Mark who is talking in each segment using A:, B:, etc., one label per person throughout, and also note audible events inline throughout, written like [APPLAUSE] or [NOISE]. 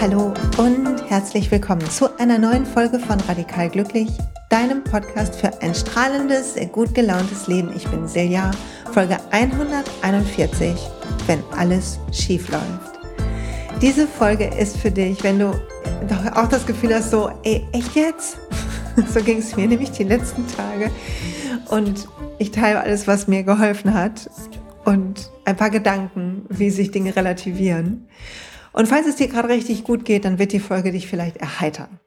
A: Hallo und herzlich willkommen zu einer neuen Folge von Radikal Glücklich, deinem Podcast für ein strahlendes, gut gelauntes Leben. Ich bin Silja, Folge 141, wenn alles schief läuft. Diese Folge ist für dich, wenn du auch das Gefühl hast, so, ey, echt jetzt? [LAUGHS] So ging es mir nämlich die letzten Tage. Und ich teile alles, was mir geholfen hat und ein paar Gedanken, wie sich Dinge relativieren. Und falls es dir gerade richtig gut geht, dann wird die Folge dich vielleicht erheitern.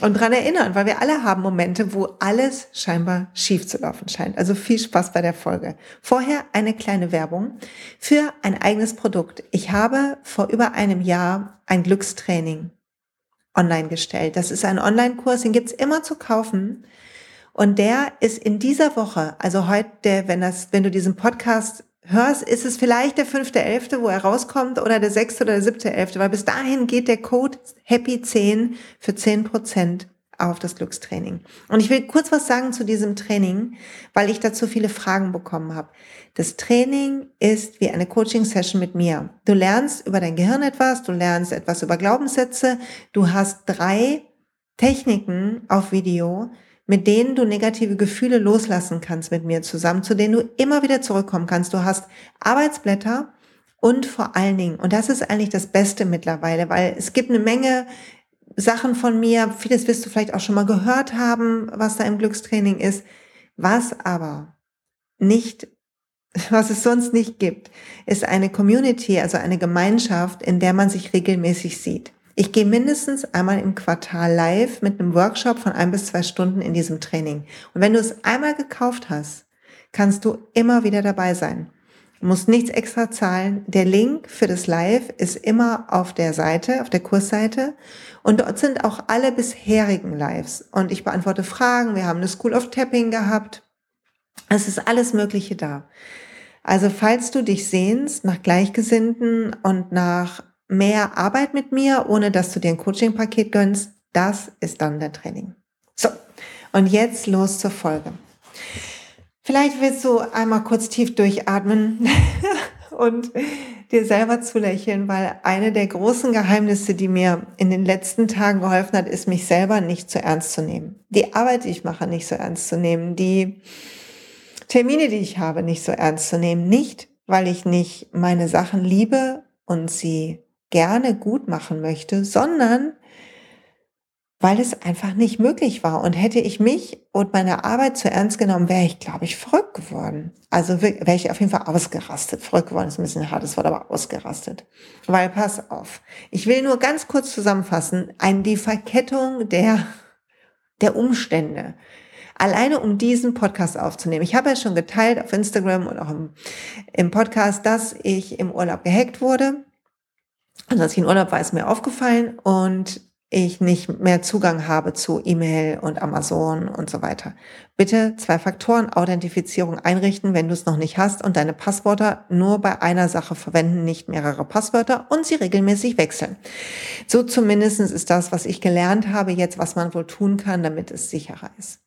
A: Und dran erinnern, weil wir alle haben Momente, wo alles scheinbar schief zu laufen scheint. Also viel Spaß bei der Folge. Vorher eine kleine Werbung für ein eigenes Produkt. Ich habe vor über einem Jahr ein Glückstraining online gestellt. Das ist ein Online-Kurs, den gibt's immer zu kaufen. Und der ist in dieser Woche, also heute, wenn das, wenn du diesen Podcast hörst, ist es vielleicht der fünfte Elfte, wo er rauskommt, oder der sechste oder der siebte Elfte, weil bis dahin geht der Code Happy 10 für 10 Prozent auf das Glückstraining. Und ich will kurz was sagen zu diesem Training, weil ich dazu viele Fragen bekommen habe. Das Training ist wie eine Coaching-Session mit mir. Du lernst über dein Gehirn etwas, du lernst etwas über Glaubenssätze, du hast drei Techniken auf Video, mit denen du negative Gefühle loslassen kannst mit mir zusammen, zu denen du immer wieder zurückkommen kannst. Du hast Arbeitsblätter und vor allen Dingen, und das ist eigentlich das Beste mittlerweile, weil es gibt eine Menge Sachen von mir, vieles wirst du vielleicht auch schon mal gehört haben, was da im Glückstraining ist, was aber nicht, [LAUGHS] was es sonst nicht gibt, ist eine Community, also eine Gemeinschaft, in der man sich regelmäßig sieht. Ich gehe mindestens einmal im Quartal live mit einem Workshop von ein bis zwei Stunden in diesem Training. Und wenn du es einmal gekauft hast, kannst du immer wieder dabei sein. Du musst nichts extra zahlen. Der Link für das Live ist immer auf der Seite, auf der Kursseite. Und dort sind auch alle bisherigen Lives. Und ich beantworte Fragen. Wir haben eine School of Tapping gehabt. Es ist alles Mögliche da. Also falls du dich sehnst nach Gleichgesinnten und nach mehr Arbeit mit mir, ohne dass du dir ein Coaching-Paket gönnst, das ist dann der Training. So, und jetzt los zur Folge. Vielleicht willst du einmal kurz tief durchatmen [LAUGHS] und dir selber zu lächeln, weil eine der großen Geheimnisse, die mir in den letzten Tagen geholfen hat, ist, mich selber nicht zu ernst zu nehmen. Die Arbeit, die ich mache, nicht so ernst zu nehmen. Die Termine, die ich habe, nicht so ernst zu nehmen. Nicht, weil ich nicht meine Sachen liebe und sie gerne gut machen möchte, sondern weil es einfach nicht möglich war. Und hätte ich mich und meine Arbeit zu ernst genommen, wäre ich, glaube ich, verrückt geworden. Also wäre ich auf jeden Fall ausgerastet. Verrückt geworden ist ein bisschen ein hartes Wort, aber ausgerastet. Weil, pass auf, ich will nur ganz kurz zusammenfassen, ein, die Verkettung der, der Umstände. Alleine um diesen Podcast aufzunehmen. Ich habe ja schon geteilt auf Instagram und auch im, im Podcast, dass ich im Urlaub gehackt wurde also als ich in Urlaub war, ist mir aufgefallen und ich nicht mehr Zugang habe zu E-Mail und Amazon und so weiter. Bitte Zwei-Faktoren-Authentifizierung einrichten, wenn du es noch nicht hast und deine Passwörter nur bei einer Sache verwenden, nicht mehrere Passwörter und sie regelmäßig wechseln. So zumindestens ist das, was ich gelernt habe, jetzt, was man wohl tun kann, damit es sicherer ist.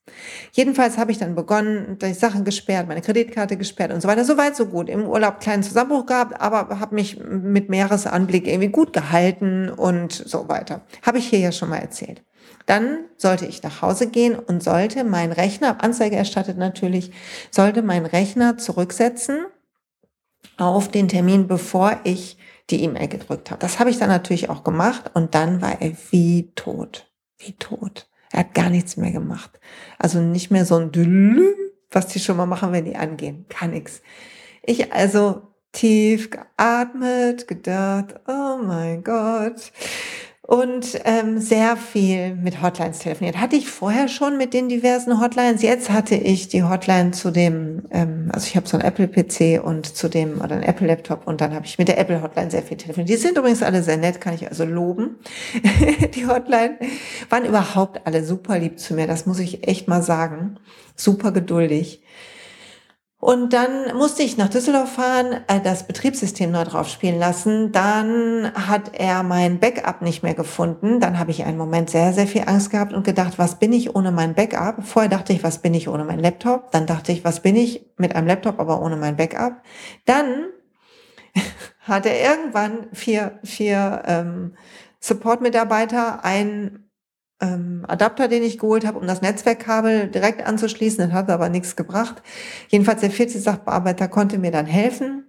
A: Jedenfalls habe ich dann begonnen, die Sachen gesperrt, meine Kreditkarte gesperrt und so weiter. Soweit, so gut. Im Urlaub kleinen Zusammenbruch gehabt, aber habe mich mit Meeresanblick irgendwie gut gehalten und so weiter. Habe ich hier ja schon mal erzählt. Dann sollte ich nach Hause gehen und sollte mein Rechner, Anzeige erstattet natürlich, sollte mein Rechner zurücksetzen auf den Termin, bevor ich die E-Mail gedrückt habe. Das habe ich dann natürlich auch gemacht und dann war er wie tot. Wie tot. Er hat gar nichts mehr gemacht. Also nicht mehr so ein Dülüm, was die schon mal machen, wenn die angehen. Gar nichts. Ich also tief geatmet, gedacht, oh mein Gott. Und ähm, sehr viel mit Hotlines telefoniert. Hatte ich vorher schon mit den diversen Hotlines. Jetzt hatte ich die Hotline zu dem, ähm, also ich habe so einen Apple-PC und zu dem, oder einen Apple-Laptop und dann habe ich mit der Apple-Hotline sehr viel telefoniert. Die sind übrigens alle sehr nett, kann ich also loben. [LAUGHS] die Hotline waren überhaupt alle super lieb zu mir, das muss ich echt mal sagen. Super geduldig. Und dann musste ich nach Düsseldorf fahren, äh, das Betriebssystem neu drauf spielen lassen. Dann hat er mein Backup nicht mehr gefunden. Dann habe ich einen Moment sehr, sehr viel Angst gehabt und gedacht, was bin ich ohne mein Backup? Vorher dachte ich, was bin ich ohne mein Laptop? Dann dachte ich, was bin ich mit einem Laptop, aber ohne mein Backup? Dann [LAUGHS] hat er irgendwann vier, vier ähm, Support-Mitarbeiter, ein ähm, Adapter, den ich geholt habe, um das Netzwerkkabel direkt anzuschließen. Das hat aber nichts gebracht. Jedenfalls der vierte Sachbearbeiter konnte mir dann helfen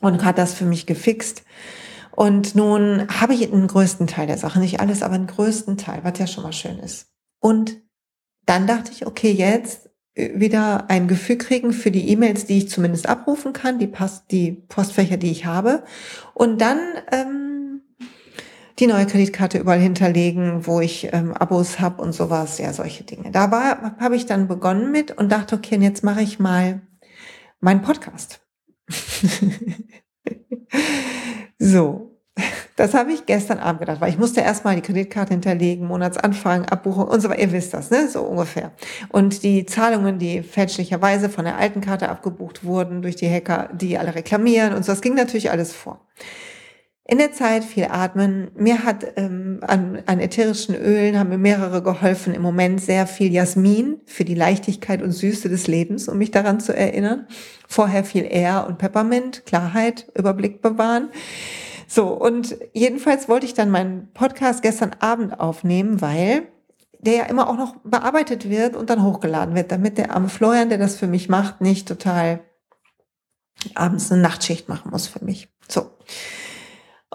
A: und hat das für mich gefixt. Und nun habe ich den größten Teil der Sache, nicht alles, aber den größten Teil, was ja schon mal schön ist. Und dann dachte ich, okay, jetzt wieder ein Gefühl kriegen für die E-Mails, die ich zumindest abrufen kann, die, Post, die Postfächer, die ich habe. Und dann ähm, die neue Kreditkarte überall hinterlegen, wo ich ähm, Abos habe und sowas, ja, solche Dinge. Da habe ich dann begonnen mit und dachte, okay, und jetzt mache ich mal meinen Podcast. [LAUGHS] so, das habe ich gestern Abend gedacht, weil ich musste erstmal die Kreditkarte hinterlegen, Monatsanfang, Abbuchung und so weiter. Ihr wisst das, ne? So ungefähr. Und die Zahlungen, die fälschlicherweise von der alten Karte abgebucht wurden durch die Hacker, die alle reklamieren und so, das ging natürlich alles vor. In der Zeit viel atmen. Mir hat ähm, an, an ätherischen Ölen haben mir mehrere geholfen. Im Moment sehr viel Jasmin für die Leichtigkeit und Süße des Lebens, um mich daran zu erinnern. Vorher viel Air und Peppermint, Klarheit, Überblick bewahren. So, und jedenfalls wollte ich dann meinen Podcast gestern Abend aufnehmen, weil der ja immer auch noch bearbeitet wird und dann hochgeladen wird, damit der arme Florian, der das für mich macht, nicht total abends eine Nachtschicht machen muss für mich. So.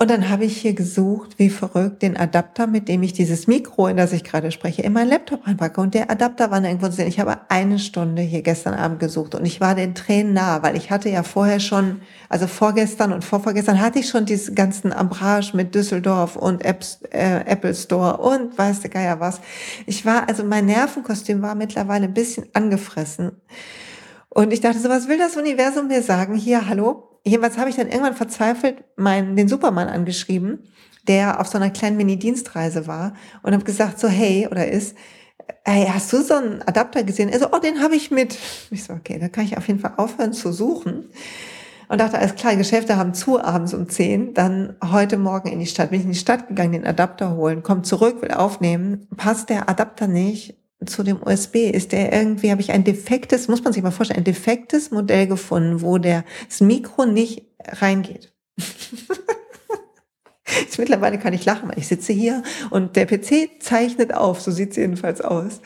A: Und dann habe ich hier gesucht, wie verrückt, den Adapter, mit dem ich dieses Mikro, in das ich gerade spreche, in meinen Laptop reinpacke. Und der Adapter war irgendwo zu sehen. Ich habe eine Stunde hier gestern Abend gesucht und ich war den Tränen nah, weil ich hatte ja vorher schon, also vorgestern und vorvorgestern hatte ich schon diesen ganzen Ambrage mit Düsseldorf und Apps, äh, Apple Store und weiß der Geier was. Ich war, also mein Nervenkostüm war mittlerweile ein bisschen angefressen. Und ich dachte so, was will das Universum mir sagen? Hier, hallo, jedenfalls habe ich dann irgendwann verzweifelt meinen, den Supermann angeschrieben, der auf so einer kleinen Mini-Dienstreise war und habe gesagt so, hey, oder ist, hey, hast du so einen Adapter gesehen? Er so, oh, den habe ich mit. Ich so, okay, da kann ich auf jeden Fall aufhören zu suchen. Und dachte, alles klar, Geschäfte haben zu abends um zehn. Dann heute Morgen in die Stadt. Bin ich in die Stadt gegangen, den Adapter holen, komm zurück, will aufnehmen. Passt der Adapter nicht? Zu dem USB ist der irgendwie, habe ich ein defektes, muss man sich mal vorstellen, ein defektes Modell gefunden, wo der, das Mikro nicht reingeht. [LAUGHS] Jetzt mittlerweile kann ich lachen, weil ich sitze hier und der PC zeichnet auf, so sieht es jedenfalls aus.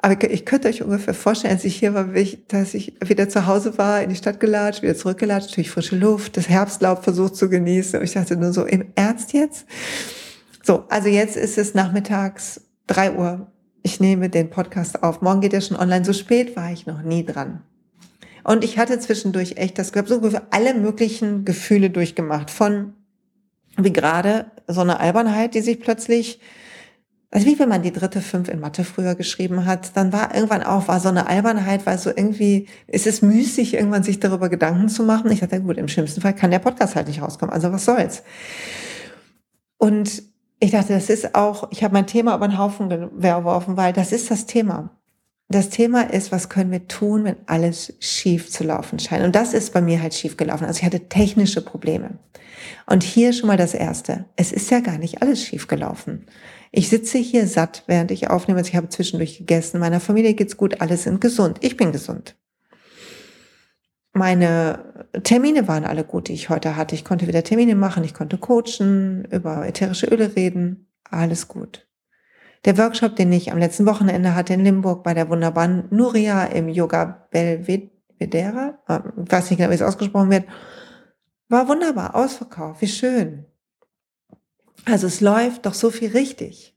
A: Aber ich könnte euch ungefähr vorstellen, als ich hier war, dass ich wieder zu Hause war, in die Stadt gelatscht, wieder zurückgelatscht, durch frische Luft, das Herbstlaub versucht zu genießen. Und ich dachte nur so, im Ernst jetzt? So, also jetzt ist es nachmittags drei Uhr ich nehme den Podcast auf. Morgen geht er schon online. So spät war ich noch nie dran. Und ich hatte zwischendurch echt das gehabt, so alle möglichen Gefühle durchgemacht. Von, wie gerade, so eine Albernheit, die sich plötzlich, also wie wenn man die dritte Fünf in Mathe früher geschrieben hat, dann war irgendwann auch, war so eine Albernheit, weil so irgendwie, ist es müßig, irgendwann sich darüber Gedanken zu machen. Ich dachte, gut, im schlimmsten Fall kann der Podcast halt nicht rauskommen. Also was soll's? Und ich dachte, das ist auch, ich habe mein Thema über den Haufen geworfen, weil das ist das Thema. Das Thema ist, was können wir tun, wenn alles schief zu laufen scheint. Und das ist bei mir halt schief gelaufen. Also ich hatte technische Probleme. Und hier schon mal das Erste. Es ist ja gar nicht alles schief gelaufen. Ich sitze hier satt, während ich aufnehme. Also ich habe zwischendurch gegessen. Meiner Familie geht's gut. Alles sind gesund. Ich bin gesund. Meine Termine waren alle gut, die ich heute hatte. Ich konnte wieder Termine machen, ich konnte coachen, über ätherische Öle reden, alles gut. Der Workshop, den ich am letzten Wochenende hatte in Limburg bei der wunderbaren Nuria im Yoga Belvedere, äh, ich weiß nicht genau, wie es ausgesprochen wird, war wunderbar, ausverkauft, wie schön. Also es läuft doch so viel richtig.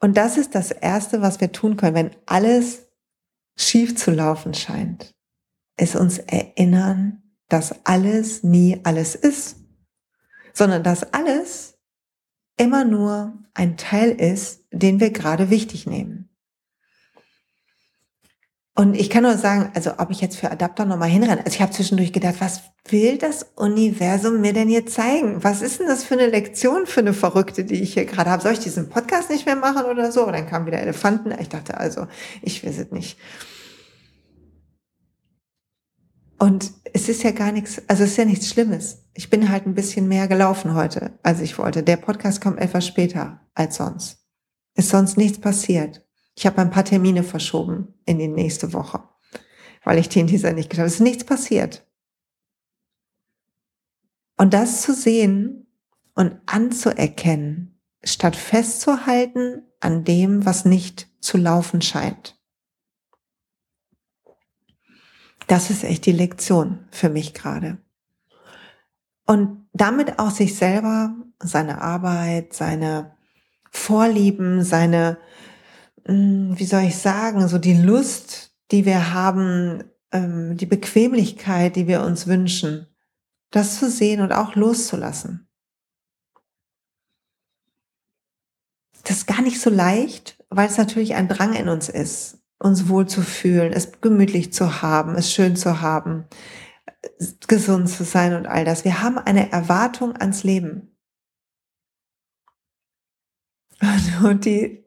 A: Und das ist das Erste, was wir tun können, wenn alles schief zu laufen scheint es uns erinnern, dass alles nie alles ist, sondern dass alles immer nur ein Teil ist, den wir gerade wichtig nehmen. Und ich kann nur sagen, also ob ich jetzt für Adapter nochmal hinrenne. Also ich habe zwischendurch gedacht, was will das Universum mir denn hier zeigen? Was ist denn das für eine Lektion für eine Verrückte, die ich hier gerade habe? Soll ich diesen Podcast nicht mehr machen oder so? Und dann kamen wieder Elefanten. Ich dachte also, ich weiß es nicht. Und es ist ja gar nichts, also es ist ja nichts Schlimmes. Ich bin halt ein bisschen mehr gelaufen heute, als ich wollte. Der Podcast kommt etwas später als sonst. Ist sonst nichts passiert. Ich habe ein paar Termine verschoben in die nächste Woche, weil ich den dieser nicht geschafft habe. Es ist nichts passiert. Und das zu sehen und anzuerkennen, statt festzuhalten an dem, was nicht zu laufen scheint. Das ist echt die Lektion für mich gerade. Und damit auch sich selber, seine Arbeit, seine Vorlieben, seine, hm, wie soll ich sagen, so die Lust, die wir haben, ähm, die Bequemlichkeit, die wir uns wünschen, das zu sehen und auch loszulassen. Das ist gar nicht so leicht, weil es natürlich ein Drang in uns ist, uns wohl zu fühlen, es gemütlich zu haben, es schön zu haben, gesund zu sein und all das. Wir haben eine Erwartung ans Leben. [LAUGHS] Und die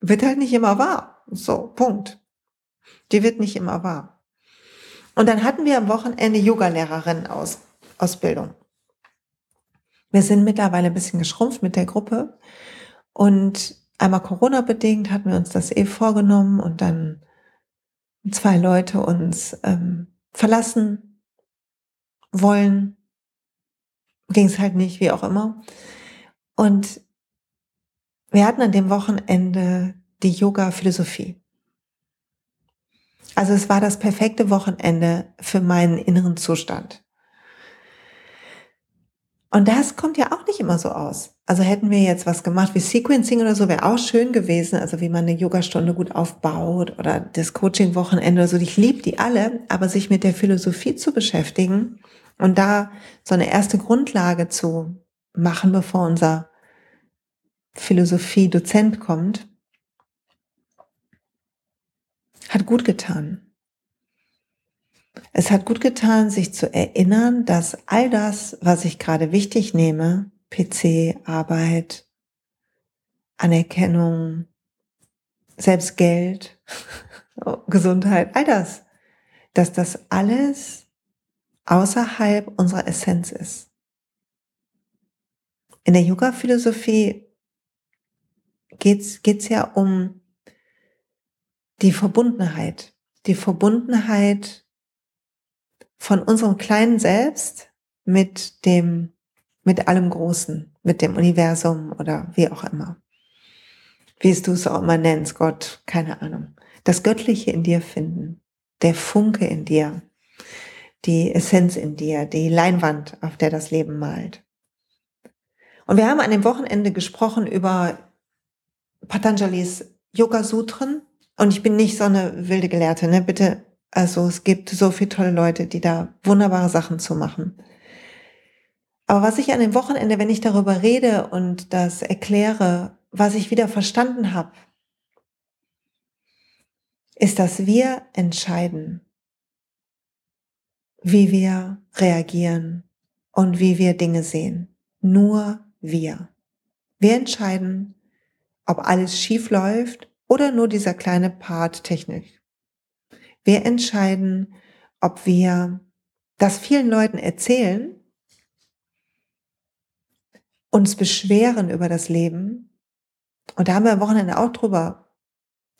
A: wird halt nicht immer wahr. So, Punkt. Die wird nicht immer wahr. Und dann hatten wir am Wochenende Yoga-Lehrerinnen aus Ausbildung. Wir sind mittlerweile ein bisschen geschrumpft mit der Gruppe und einmal Corona-bedingt hatten wir uns das eh vorgenommen und dann zwei Leute uns ähm, verlassen wollen. Ging es halt nicht, wie auch immer. Und wir hatten an dem Wochenende die Yoga-Philosophie. Also es war das perfekte Wochenende für meinen inneren Zustand. Und das kommt ja auch nicht immer so aus. Also hätten wir jetzt was gemacht wie Sequencing oder so, wäre auch schön gewesen. Also wie man eine Yogastunde gut aufbaut oder das Coaching-Wochenende oder so. Ich liebe die alle, aber sich mit der Philosophie zu beschäftigen und da so eine erste Grundlage zu machen, bevor unser Philosophie-Dozent kommt, hat gut getan. Es hat gut getan, sich zu erinnern, dass all das, was ich gerade wichtig nehme, PC, Arbeit, Anerkennung, selbst Geld, [LAUGHS] Gesundheit, all das, dass das alles außerhalb unserer Essenz ist. In der Yoga-Philosophie geht's, geht's ja um die Verbundenheit, die Verbundenheit von unserem kleinen Selbst mit dem, mit allem Großen, mit dem Universum oder wie auch immer. Wie es du es auch immer nennst, Gott, keine Ahnung. Das Göttliche in dir finden, der Funke in dir, die Essenz in dir, die Leinwand, auf der das Leben malt. Und wir haben an dem Wochenende gesprochen über Patanjalis Yoga Sutren. Und ich bin nicht so eine wilde Gelehrte, ne? Bitte also es gibt so viele tolle Leute, die da wunderbare Sachen zu machen. Aber was ich an dem Wochenende, wenn ich darüber rede und das erkläre, was ich wieder verstanden habe, ist, dass wir entscheiden, wie wir reagieren und wie wir Dinge sehen. Nur wir. Wir entscheiden, ob alles schief läuft oder nur dieser kleine Part Technik. Wir entscheiden, ob wir das vielen Leuten erzählen, uns beschweren über das Leben. Und da haben wir am Wochenende auch drüber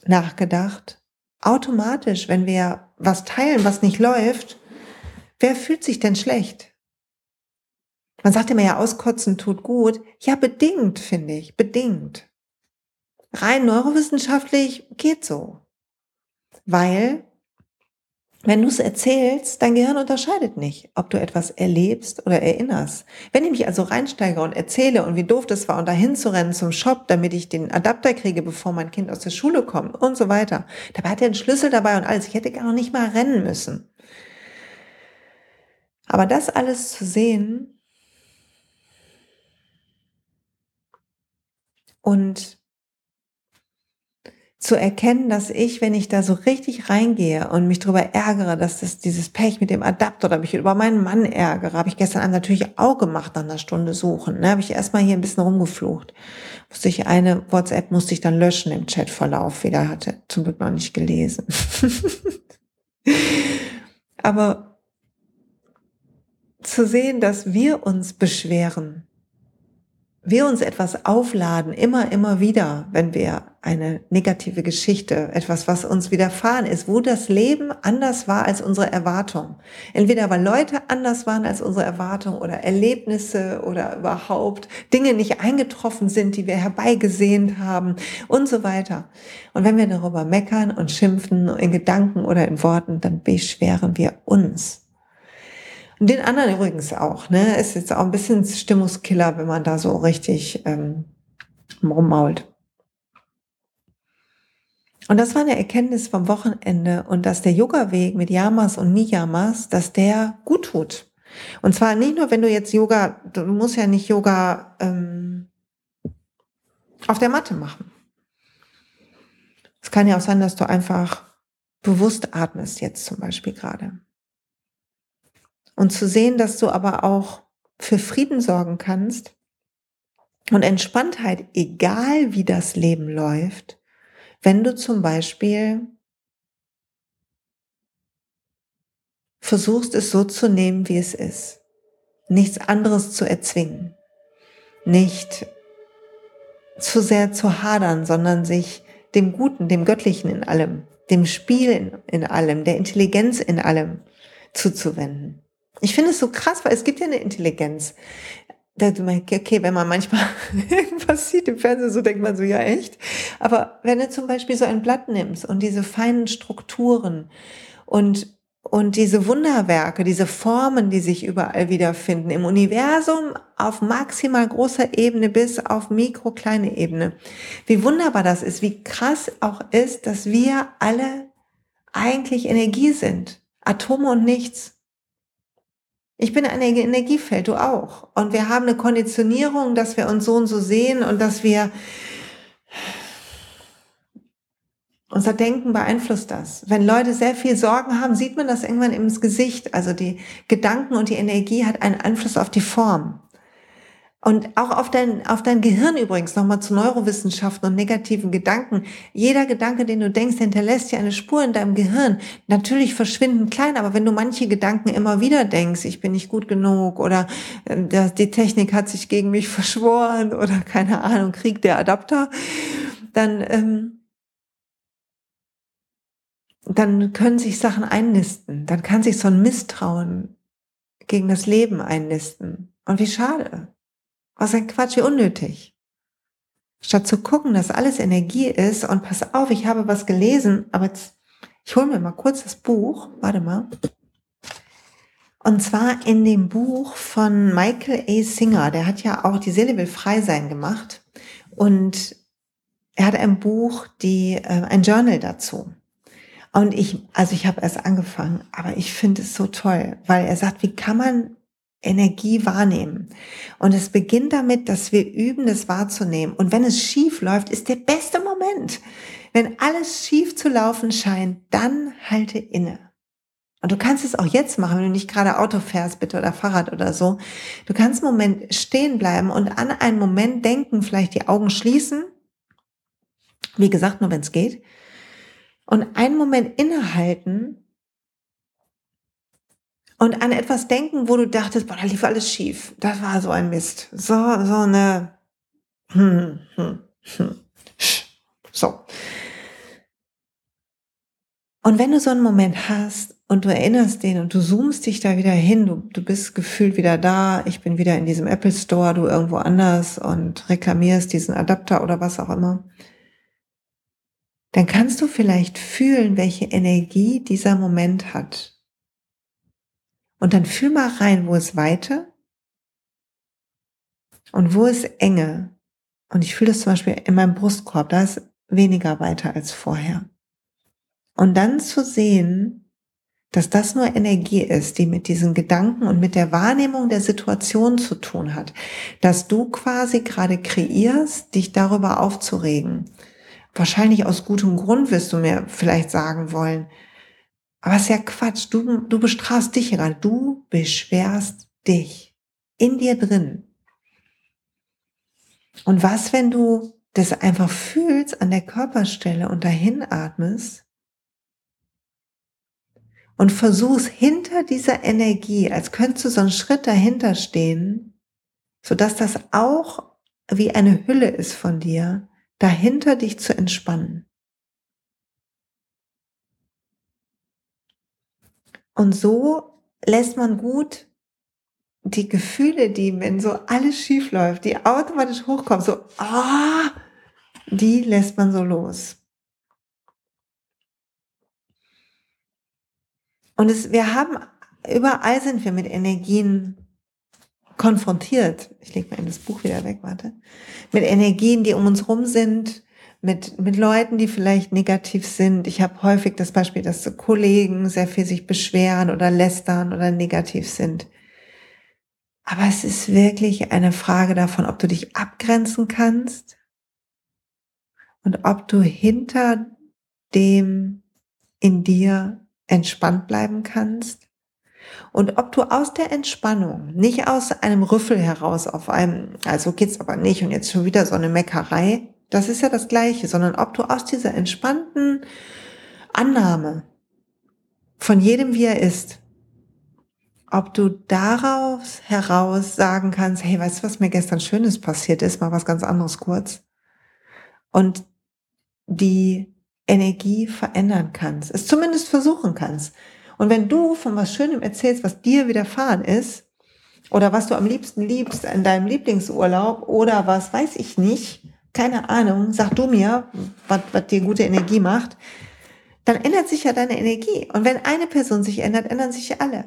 A: nachgedacht. Automatisch, wenn wir was teilen, was nicht läuft, wer fühlt sich denn schlecht? Man sagt immer ja, auskotzen tut gut. Ja, bedingt, finde ich, bedingt. Rein neurowissenschaftlich geht so. Weil wenn du es erzählst, dein Gehirn unterscheidet nicht, ob du etwas erlebst oder erinnerst. Wenn ich mich also reinsteige und erzähle und wie doof das war und dahin zu rennen zum Shop, damit ich den Adapter kriege, bevor mein Kind aus der Schule kommt und so weiter. Dabei hat er einen Schlüssel dabei und alles. Ich hätte gar nicht mal rennen müssen. Aber das alles zu sehen und zu erkennen, dass ich, wenn ich da so richtig reingehe und mich darüber ärgere, dass das dieses Pech mit dem Adapter oder mich über meinen Mann ärgere, habe ich gestern Abend natürlich auch gemacht nach einer Stunde suchen. Ne? Habe ich erstmal hier ein bisschen rumgeflucht. Musste ich eine WhatsApp musste ich dann löschen im Chatverlauf wieder, hatte zum Glück noch nicht gelesen. [LAUGHS] Aber zu sehen, dass wir uns beschweren, wir uns etwas aufladen, immer, immer wieder, wenn wir eine negative Geschichte, etwas, was uns widerfahren ist, wo das Leben anders war als unsere Erwartung. Entweder weil Leute anders waren als unsere Erwartung oder Erlebnisse oder überhaupt Dinge nicht eingetroffen sind, die wir herbeigesehnt haben und so weiter. Und wenn wir darüber meckern und schimpfen in Gedanken oder in Worten, dann beschweren wir uns. Und den anderen übrigens auch, ne? Ist jetzt auch ein bisschen Stimmungskiller, wenn man da so richtig ähm, rummault. Und das war eine Erkenntnis vom Wochenende und dass der Yoga-Weg mit Yamas und Niyamas, dass der gut tut. Und zwar nicht nur, wenn du jetzt Yoga, du musst ja nicht Yoga ähm, auf der Matte machen. Es kann ja auch sein, dass du einfach bewusst atmest jetzt zum Beispiel gerade. Und zu sehen, dass du aber auch für Frieden sorgen kannst und Entspanntheit, egal wie das Leben läuft, wenn du zum Beispiel versuchst es so zu nehmen, wie es ist. Nichts anderes zu erzwingen. Nicht zu sehr zu hadern, sondern sich dem Guten, dem Göttlichen in allem, dem Spiel in, allem, der Intelligenz in allem zuzuwenden. Ich finde es so krass, weil es gibt ja eine Intelligenz. Okay, wenn man manchmal [LAUGHS] irgendwas sieht im Fernsehen, so denkt man so, ja echt. Aber wenn du zum Beispiel so ein Blatt nimmst und diese feinen Strukturen und und diese Wunderwerke, diese Formen, die sich überall wiederfinden, im Universum auf maximal großer Ebene bis auf mikro kleine Ebene. Wie wunderbar das ist, wie krass auch ist, dass wir alle eigentlich Energie sind. Atome und nichts. Ich bin ein Energiefeld, du auch. Und wir haben eine Konditionierung, dass wir uns so und so sehen und dass wir unser Denken beeinflusst das. Wenn Leute sehr viel Sorgen haben, sieht man das irgendwann ins Gesicht. Also die Gedanken und die Energie hat einen Einfluss auf die Form. Und auch auf dein, auf dein Gehirn übrigens, nochmal zu Neurowissenschaften und negativen Gedanken. Jeder Gedanke, den du denkst, hinterlässt ja eine Spur in deinem Gehirn. Natürlich verschwinden klein, aber wenn du manche Gedanken immer wieder denkst, ich bin nicht gut genug oder äh, die Technik hat sich gegen mich verschworen oder [LAUGHS] keine Ahnung, Krieg der Adapter, dann, ähm, dann können sich Sachen einnisten. Dann kann sich so ein Misstrauen gegen das Leben einnisten. Und wie schade. Was ein Quatsch, wie unnötig. Statt zu gucken, dass alles Energie ist und pass auf, ich habe was gelesen, aber jetzt, ich hole mir mal kurz das Buch, warte mal. Und zwar in dem Buch von Michael A. Singer, der hat ja auch Die Seele will frei sein gemacht. Und er hat ein Buch, die, äh, ein Journal dazu. Und ich, also ich habe erst angefangen, aber ich finde es so toll, weil er sagt, wie kann man Energie wahrnehmen. Und es beginnt damit, dass wir üben, das wahrzunehmen. Und wenn es schief läuft, ist der beste Moment. Wenn alles schief zu laufen scheint, dann halte inne. Und du kannst es auch jetzt machen, wenn du nicht gerade Auto fährst, bitte, oder Fahrrad oder so. Du kannst einen Moment stehen bleiben und an einen Moment denken, vielleicht die Augen schließen. Wie gesagt, nur wenn es geht. Und einen Moment innehalten und an etwas denken, wo du dachtest, boah, da lief alles schief. Das war so ein Mist. So, so eine, hm, hm, hm. so. Und wenn du so einen Moment hast und du erinnerst den und du zoomst dich da wieder hin, du, du bist gefühlt wieder da, ich bin wieder in diesem Apple Store, du irgendwo anders und reklamierst diesen Adapter oder was auch immer, dann kannst du vielleicht fühlen, welche Energie dieser Moment hat. Und dann fühl mal rein, wo ist Weite und wo ist Enge. Und ich fühle das zum Beispiel in meinem Brustkorb, da ist weniger weiter als vorher. Und dann zu sehen, dass das nur Energie ist, die mit diesen Gedanken und mit der Wahrnehmung der Situation zu tun hat. Dass du quasi gerade kreierst, dich darüber aufzuregen. Wahrscheinlich aus gutem Grund wirst du mir vielleicht sagen wollen, aber es ist ja Quatsch. Du, du bestrafst dich gerade. Du beschwerst dich in dir drin. Und was, wenn du das einfach fühlst an der Körperstelle und dahin atmest und versuchst hinter dieser Energie, als könntest du so einen Schritt dahinter stehen, sodass das auch wie eine Hülle ist von dir, dahinter dich zu entspannen. Und so lässt man gut die Gefühle, die, wenn so alles schief läuft, die automatisch hochkommen, so, ah, die lässt man so los. Und es, wir haben, überall sind wir mit Energien konfrontiert. Ich lege mal in das Buch wieder weg, warte. Mit Energien, die um uns rum sind, mit, mit Leuten, die vielleicht negativ sind. Ich habe häufig das Beispiel, dass Kollegen sehr viel sich beschweren oder lästern oder negativ sind. Aber es ist wirklich eine Frage davon, ob du dich abgrenzen kannst und ob du hinter dem in dir entspannt bleiben kannst und ob du aus der Entspannung, nicht aus einem Rüffel heraus auf einem, also geht's aber nicht und jetzt schon wieder so eine Meckerei, das ist ja das Gleiche, sondern ob du aus dieser entspannten Annahme von jedem, wie er ist, ob du daraus heraus sagen kannst, hey, weißt du, was mir gestern Schönes passiert ist, mal was ganz anderes kurz. Und die Energie verändern kannst, es zumindest versuchen kannst. Und wenn du von was Schönem erzählst, was dir widerfahren ist, oder was du am liebsten liebst in deinem Lieblingsurlaub, oder was weiß ich nicht, keine Ahnung, sag du mir, was, dir gute Energie macht, dann ändert sich ja deine Energie. Und wenn eine Person sich ändert, ändern sich alle.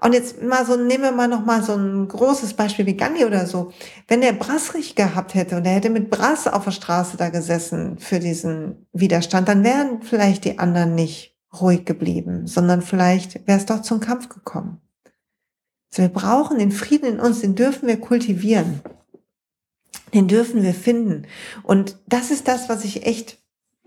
A: Und jetzt mal so, nehmen wir mal noch mal so ein großes Beispiel wie Gandhi oder so. Wenn der Brassrich gehabt hätte und er hätte mit Brass auf der Straße da gesessen für diesen Widerstand, dann wären vielleicht die anderen nicht ruhig geblieben, sondern vielleicht wäre es doch zum Kampf gekommen. Also wir brauchen den Frieden in uns, den dürfen wir kultivieren. Den dürfen wir finden. Und das ist das, was ich echt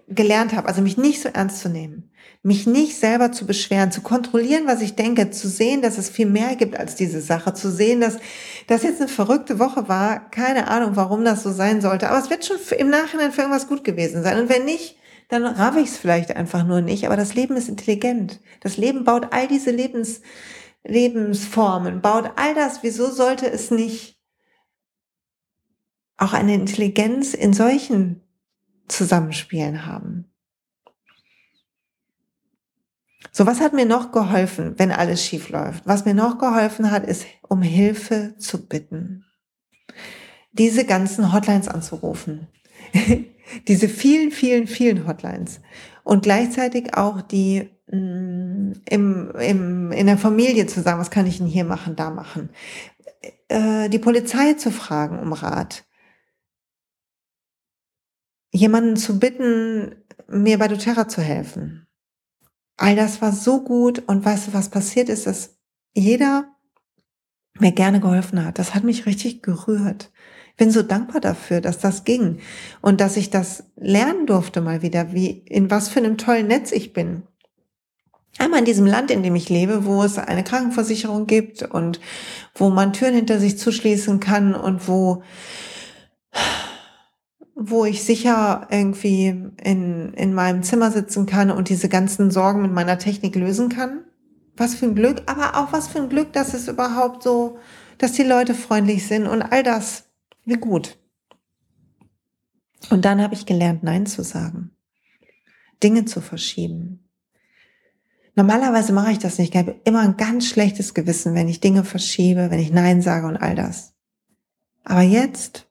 A: gelernt habe. Also mich nicht so ernst zu nehmen mich nicht selber zu beschweren, zu kontrollieren, was ich denke, zu sehen, dass es viel mehr gibt als diese Sache, zu sehen, dass das jetzt eine verrückte Woche war, keine Ahnung, warum das so sein sollte, aber es wird schon im Nachhinein für irgendwas gut gewesen sein. Und wenn nicht, dann raff ich es vielleicht einfach nur nicht. Aber das Leben ist intelligent. Das Leben baut all diese Lebens, Lebensformen, baut all das. Wieso sollte es nicht auch eine Intelligenz in solchen Zusammenspielen haben? So, was hat mir noch geholfen, wenn alles schief läuft? Was mir noch geholfen hat, ist, um Hilfe zu bitten. Diese ganzen Hotlines anzurufen. [LAUGHS] Diese vielen, vielen, vielen Hotlines. Und gleichzeitig auch die mh, mm, im, im, in der Familie zu sagen, was kann ich denn hier machen, da machen. Äh, die Polizei zu fragen um Rat. Jemanden zu bitten, mir bei doTERRA zu helfen all das war so gut und weißt du, was passiert ist, dass jeder mir gerne geholfen hat. Das hat mich richtig gerührt. Ich bin so dankbar dafür, dass das ging und dass ich das lernen durfte mal wieder, wie in was für einem tollen Netz ich bin. Einmal in diesem Land, in dem ich lebe, wo es eine Krankenversicherung gibt und wo man Türen hinter sich zuschließen kann und wo wo ich sicher irgendwie in, in meinem Zimmer sitzen kann und diese ganzen Sorgen mit meiner Technik lösen kann. Was für ein Glück, aber auch was für ein Glück, dass es überhaupt so, dass die Leute freundlich sind und all das. Wie gut. Und dann habe ich gelernt, Nein zu sagen. Dinge zu verschieben. Normalerweise mache ich das nicht. Ich habe immer ein ganz schlechtes Gewissen, wenn ich Dinge verschiebe, wenn ich Nein sage und all das. Aber jetzt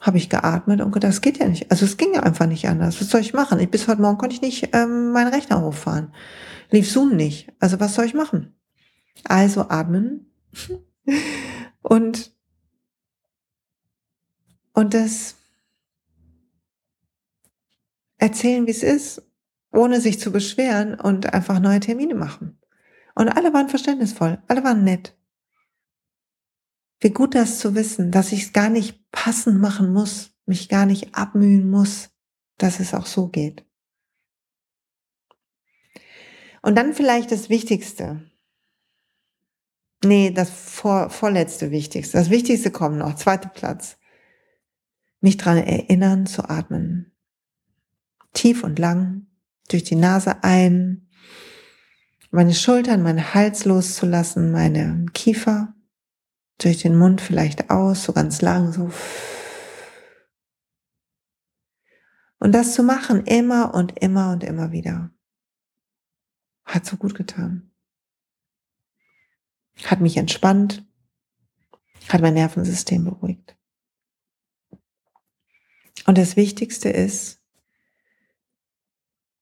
A: habe ich geatmet und gedacht, das geht ja nicht. Also es ging ja einfach nicht anders. Was soll ich machen? Ich, bis heute Morgen konnte ich nicht ähm, meinen Rechner hochfahren. Lief Zoom nicht. Also was soll ich machen? Also atmen [LAUGHS] und und das erzählen, wie es ist, ohne sich zu beschweren und einfach neue Termine machen. Und alle waren verständnisvoll, alle waren nett. Wie gut das zu wissen, dass ich es gar nicht passend machen muss, mich gar nicht abmühen muss, dass es auch so geht. Und dann vielleicht das Wichtigste. Nee, das vor, vorletzte Wichtigste. Das Wichtigste kommt noch. Zweiter Platz. Mich dran erinnern zu atmen. Tief und lang. Durch die Nase ein. meine Schultern, meinen Hals loszulassen, meine Kiefer durch den Mund vielleicht aus, so ganz lang, so. Und das zu machen immer und immer und immer wieder. Hat so gut getan. Hat mich entspannt, hat mein Nervensystem beruhigt. Und das Wichtigste ist,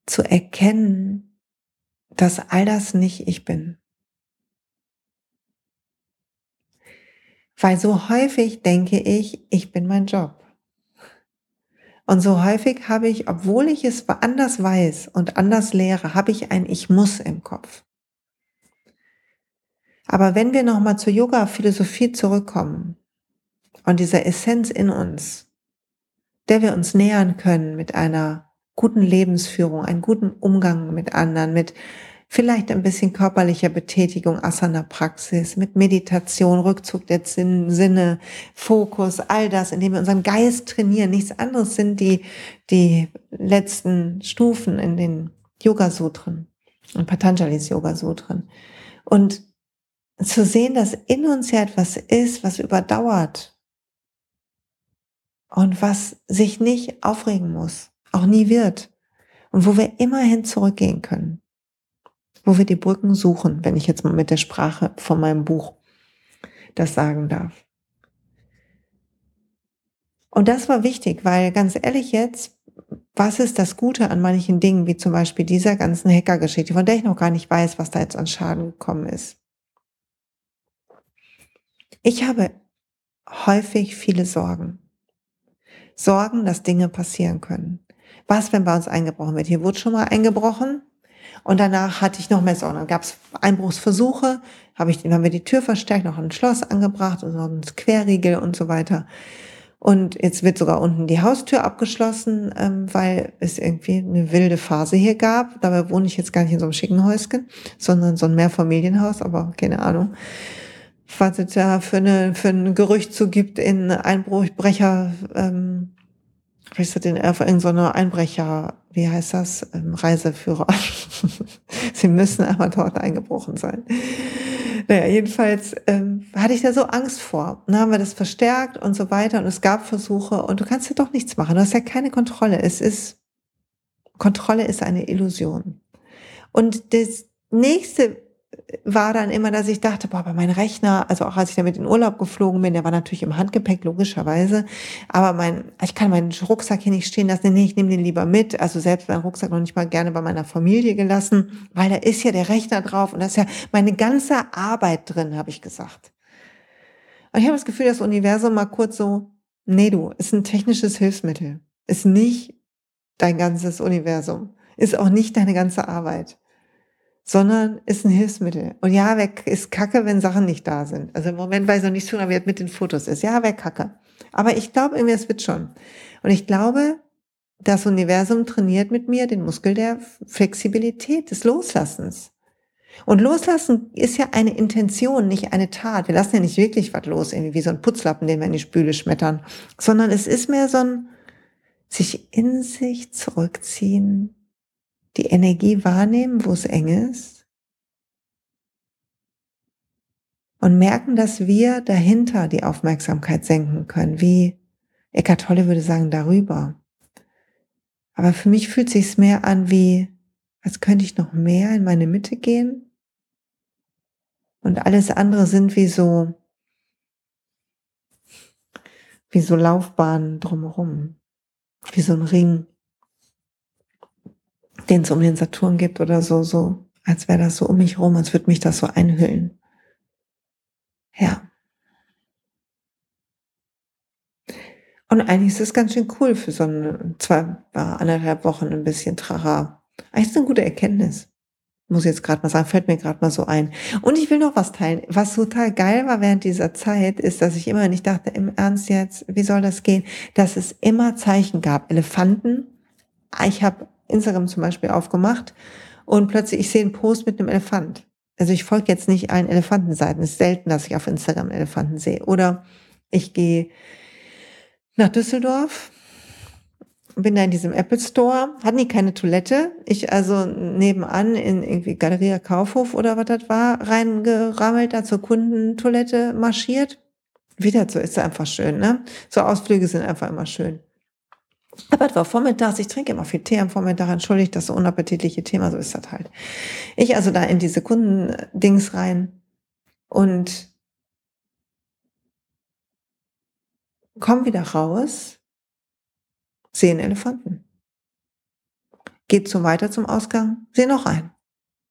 A: zu erkennen, dass all das nicht ich bin. Weil so häufig denke ich, ich bin mein Job. Und so häufig habe ich, obwohl ich es anders weiß und anders lehre, habe ich ein Ich muss im Kopf. Aber wenn wir nochmal zur Yoga-Philosophie zurückkommen und dieser Essenz in uns, der wir uns nähern können mit einer guten Lebensführung, einen guten Umgang mit anderen, mit vielleicht ein bisschen körperlicher Betätigung, Asana-Praxis, mit Meditation, Rückzug der Sinne, Fokus, all das, indem wir unseren Geist trainieren. Nichts anderes sind die, die letzten Stufen in den Yoga-Sutren und Patanjalis Yoga-Sutren. Und zu sehen, dass in uns ja etwas ist, was überdauert und was sich nicht aufregen muss, auch nie wird und wo wir immerhin zurückgehen können wo wir die Brücken suchen, wenn ich jetzt mal mit der Sprache von meinem Buch das sagen darf. Und das war wichtig, weil ganz ehrlich jetzt, was ist das Gute an manchen Dingen, wie zum Beispiel dieser ganzen Hackergeschichte, von der ich noch gar nicht weiß, was da jetzt an Schaden gekommen ist. Ich habe häufig viele Sorgen. Sorgen, dass Dinge passieren können. Was, wenn bei uns eingebrochen wird? Hier wurde schon mal eingebrochen. Und danach hatte ich noch mehr Sorgen. Dann gab es Einbruchsversuche, habe ich, haben wir die Tür verstärkt, noch ein Schloss angebracht und noch ein Querriegel und so weiter. Und jetzt wird sogar unten die Haustür abgeschlossen, ähm, weil es irgendwie eine wilde Phase hier gab. Dabei wohne ich jetzt gar nicht in so einem schicken Häuschen, sondern so ein Mehrfamilienhaus, aber keine Ahnung, was es da für, eine, für ein Gerücht zu gibt in Einbruchbrecher, ähm, ist das denn, auf irgendeiner Einbrecher, wie heißt das, ähm, Reiseführer. [LAUGHS] Sie müssen aber dort eingebrochen sein. Naja, jedenfalls ähm, hatte ich da so Angst vor. Dann haben wir das verstärkt und so weiter und es gab Versuche und du kannst ja doch nichts machen. Du hast ja keine Kontrolle. Es ist, Kontrolle ist eine Illusion. Und das nächste war dann immer, dass ich dachte, boah, aber mein Rechner, also auch als ich damit in Urlaub geflogen bin, der war natürlich im Handgepäck, logischerweise, aber mein, ich kann meinen Rucksack hier nicht stehen lassen, nee, ich nehme den lieber mit, also selbst meinen Rucksack noch nicht mal gerne bei meiner Familie gelassen, weil da ist ja der Rechner drauf und da ist ja meine ganze Arbeit drin, habe ich gesagt. Und ich habe das Gefühl, das Universum mal kurz so, nee du, ist ein technisches Hilfsmittel, ist nicht dein ganzes Universum, ist auch nicht deine ganze Arbeit sondern ist ein Hilfsmittel. Und ja, wer ist kacke, wenn Sachen nicht da sind. Also im Moment weiß ich noch nicht tun, wie es mit den Fotos ist. Ja, wer kacke. Aber ich glaube irgendwie, es wird schon. Und ich glaube, das Universum trainiert mit mir den Muskel der Flexibilität, des Loslassens. Und loslassen ist ja eine Intention, nicht eine Tat. Wir lassen ja nicht wirklich was los, irgendwie wie so ein Putzlappen, den wir in die Spüle schmettern, sondern es ist mehr so ein sich in sich zurückziehen, die Energie wahrnehmen, wo es eng ist und merken, dass wir dahinter die Aufmerksamkeit senken können, wie Eckhart Tolle würde sagen, darüber. Aber für mich fühlt sich mehr an wie, als könnte ich noch mehr in meine Mitte gehen. Und alles andere sind wie so, wie so Laufbahnen drumherum, wie so ein Ring den es um den Saturn gibt oder so, so, als wäre das so um mich rum, als würde mich das so einhüllen. Ja. Und eigentlich ist es ganz schön cool für so eine, zwei, anderthalb Wochen ein bisschen Trara. Eigentlich ist eine gute Erkenntnis. Muss ich jetzt gerade mal sagen, fällt mir gerade mal so ein. Und ich will noch was teilen. Was total geil war während dieser Zeit, ist, dass ich immer nicht dachte, im Ernst jetzt, wie soll das gehen? Dass es immer Zeichen gab. Elefanten. Ich habe Instagram zum Beispiel aufgemacht und plötzlich ich sehe einen Post mit einem Elefant. Also ich folge jetzt nicht allen Elefantenseiten. Es ist selten, dass ich auf Instagram Elefanten sehe. Oder ich gehe nach Düsseldorf bin da in diesem Apple Store, hatten die keine Toilette. Ich also nebenan in irgendwie Galeria Kaufhof oder was das war, reingerammelt, da zur Kundentoilette marschiert. Wieder so ist einfach schön, ne? So Ausflüge sind einfach immer schön. Aber es war vormittags, ich trinke immer viel Tee am Vormittag, entschuldigt das so unappetitliche Thema, so ist das halt. Ich also da in diese Kundendings rein und komm wieder raus, sehe einen Elefanten. Geht so weiter zum Ausgang, sehe noch einen.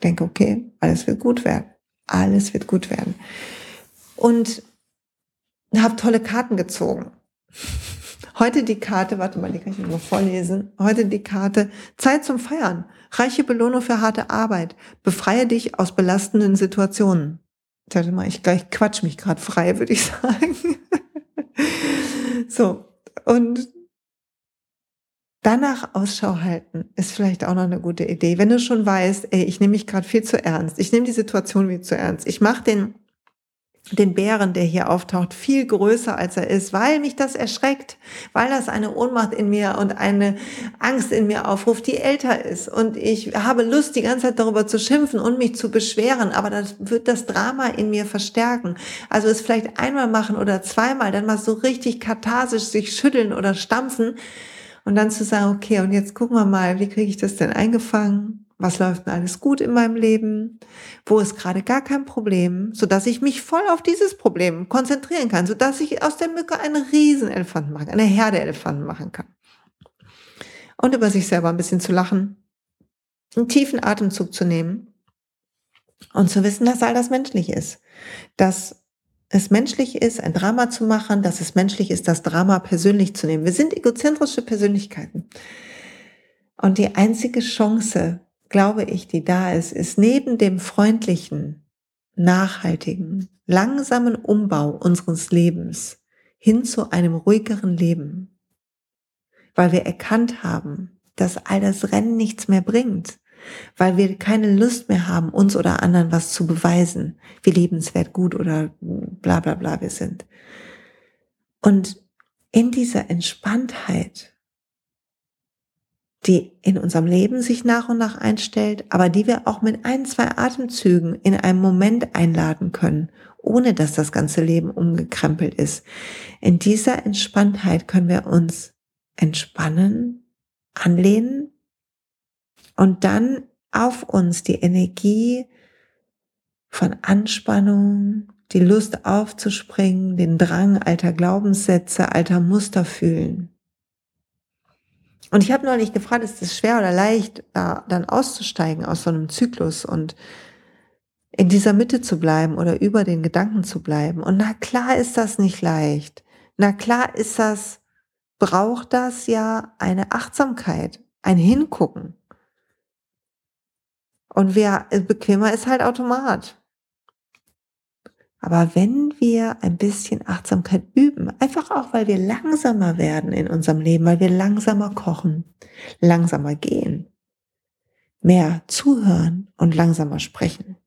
A: Denke, okay, alles wird gut werden. Alles wird gut werden. Und habe tolle Karten gezogen. Heute die Karte, warte mal, die kann ich nur vorlesen. Heute die Karte Zeit zum Feiern. Reiche Belohnung für harte Arbeit. Befreie dich aus belastenden Situationen. Warte mal, ich gleich quatsch mich gerade frei, würde ich [LAUGHS] sagen. so, und danach Ausschau halten ist vielleicht auch noch eine gute Idee. Wenn du schon weißt, ey, ich nehme mich gerade viel zu ernst, ich nehme die Situation viel zu ernst, ich mache den den Bären, der hier auftaucht, viel größer als er ist, weil mich das erschreckt, weil das eine Ohnmacht in mir und eine Angst in mir aufruft, die älter ist. Und ich habe Lust, die ganze Zeit darüber zu schimpfen und mich zu beschweren, aber das wird das Drama in mir verstärken. Also es vielleicht einmal machen oder zweimal, dann mal so richtig katharsisch sich schütteln oder stampfen und dann zu sagen, okay, und jetzt gucken wir mal, wie kriege ich das denn eingefangen? Was läuft denn alles gut in meinem Leben? Wo ist gerade gar kein Problem, so dass ich mich voll auf dieses Problem konzentrieren kann, so dass ich aus der Mücke einen Riesenelefanten machen, eine Herde Elefanten machen kann. Und über sich selber ein bisschen zu lachen, einen tiefen Atemzug zu nehmen und zu wissen, dass all das menschlich ist. Dass es menschlich ist, ein Drama zu machen, dass es menschlich ist, das Drama persönlich zu nehmen. Wir sind egozentrische Persönlichkeiten. Und die einzige Chance, glaube ich, die da ist, ist neben dem freundlichen, nachhaltigen, langsamen Umbau unseres Lebens hin zu einem ruhigeren Leben, weil wir erkannt haben, dass all das Rennen nichts mehr bringt, weil wir keine Lust mehr haben, uns oder anderen was zu beweisen, wie lebenswert gut oder bla bla bla wir sind. Und in dieser Entspanntheit die in unserem Leben sich nach und nach einstellt, aber die wir auch mit ein, zwei Atemzügen in einem Moment einladen können, ohne dass das ganze Leben umgekrempelt ist. In dieser Entspanntheit können wir uns entspannen, anlehnen und dann auf uns die Energie von Anspannung, die Lust aufzuspringen, den Drang alter Glaubenssätze, alter Muster fühlen. Und ich habe neulich gefragt, ist es schwer oder leicht, da dann auszusteigen aus so einem Zyklus und in dieser Mitte zu bleiben oder über den Gedanken zu bleiben. Und na klar ist das nicht leicht. Na klar ist das, braucht das ja eine Achtsamkeit, ein Hingucken. Und wer bequemer ist halt Automat. Aber wenn wir ein bisschen Achtsamkeit üben, einfach auch, weil wir langsamer werden in unserem Leben, weil wir langsamer kochen, langsamer gehen, mehr zuhören und langsamer sprechen,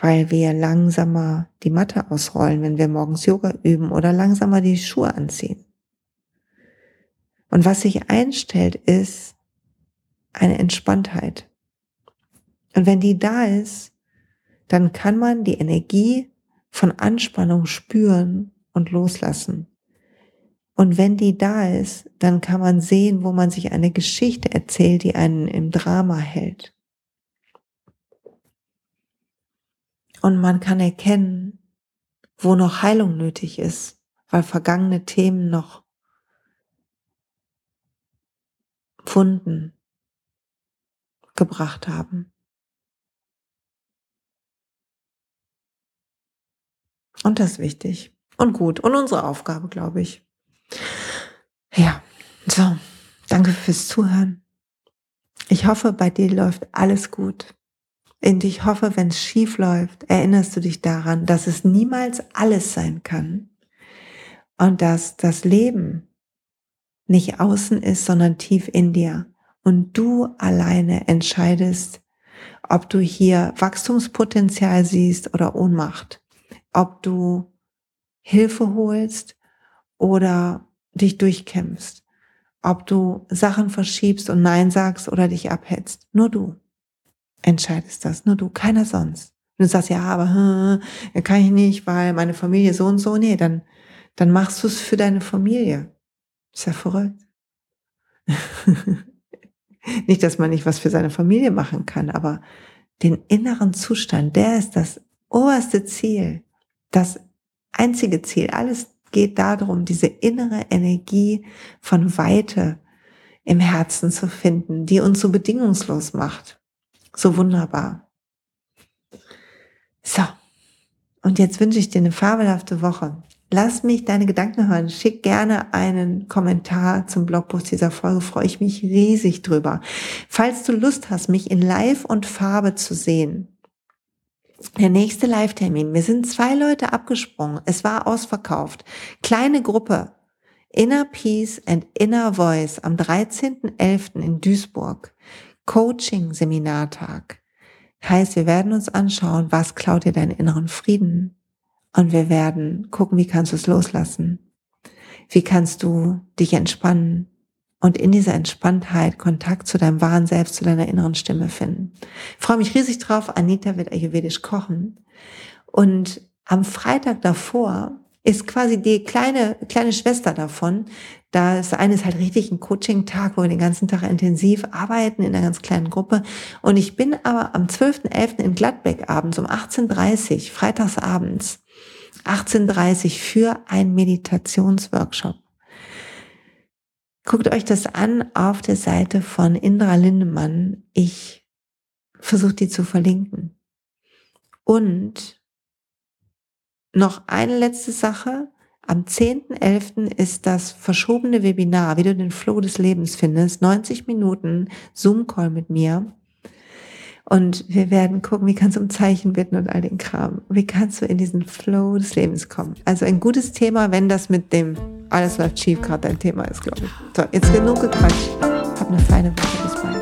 A: weil wir langsamer die Matte ausrollen, wenn wir morgens Yoga üben oder langsamer die Schuhe anziehen. Und was sich einstellt, ist eine Entspanntheit. Und wenn die da ist, dann kann man die Energie von Anspannung spüren und loslassen. Und wenn die da ist, dann kann man sehen, wo man sich eine Geschichte erzählt, die einen im Drama hält. Und man kann erkennen, wo noch Heilung nötig ist, weil vergangene Themen noch Wunden gebracht haben. Und das ist wichtig und gut und unsere Aufgabe, glaube ich. Ja, so, danke fürs Zuhören. Ich hoffe, bei dir läuft alles gut. Und ich hoffe, wenn es schief läuft, erinnerst du dich daran, dass es niemals alles sein kann und dass das Leben nicht außen ist, sondern tief in dir. Und du alleine entscheidest, ob du hier Wachstumspotenzial siehst oder Ohnmacht ob du Hilfe holst oder dich durchkämpfst. ob du Sachen verschiebst und Nein sagst oder dich abhetzt. Nur du entscheidest das, nur du, keiner sonst. Du sagst, ja, aber hm, kann ich nicht, weil meine Familie so und so. Nee, dann, dann machst du es für deine Familie. Ist ja verrückt. [LAUGHS] nicht, dass man nicht was für seine Familie machen kann, aber den inneren Zustand, der ist das oberste Ziel, das einzige Ziel. Alles geht darum, diese innere Energie von Weite im Herzen zu finden, die uns so bedingungslos macht. So wunderbar. So. Und jetzt wünsche ich dir eine fabelhafte Woche. Lass mich deine Gedanken hören. Schick gerne einen Kommentar zum Blogpost dieser Folge. Freue ich mich riesig drüber. Falls du Lust hast, mich in Live und Farbe zu sehen, der nächste Live-Termin. Wir sind zwei Leute abgesprungen. Es war ausverkauft. Kleine Gruppe. Inner Peace and Inner Voice am 13.11. in Duisburg. Coaching-Seminartag. Heißt, wir werden uns anschauen, was klaut dir deinen inneren Frieden? Und wir werden gucken, wie kannst du es loslassen? Wie kannst du dich entspannen? Und in dieser Entspanntheit Kontakt zu deinem wahren Selbst, zu deiner inneren Stimme finden. Ich freue mich riesig drauf. Anita wird ayurvedisch kochen. Und am Freitag davor ist quasi die kleine, kleine Schwester davon. Da ist eines halt richtig ein Coaching-Tag, wo wir den ganzen Tag intensiv arbeiten in einer ganz kleinen Gruppe. Und ich bin aber am 12.11. in Gladbeck abends um 18.30 Uhr, freitags abends, 18.30 Uhr für einen Meditationsworkshop. Guckt euch das an auf der Seite von Indra Lindemann. Ich versuche die zu verlinken. Und noch eine letzte Sache. Am 10.11. ist das verschobene Webinar, wie du den Flow des Lebens findest. 90 Minuten Zoom-Call mit mir. Und wir werden gucken, wie kannst du um Zeichen bitten und all den Kram. Wie kannst du in diesen Flow des Lebens kommen? Also ein gutes Thema, wenn das mit dem alles läuft schief gerade dein Thema ist, glaube ich. So, jetzt genug gequatscht. Hab eine feine Woche. Bis bald.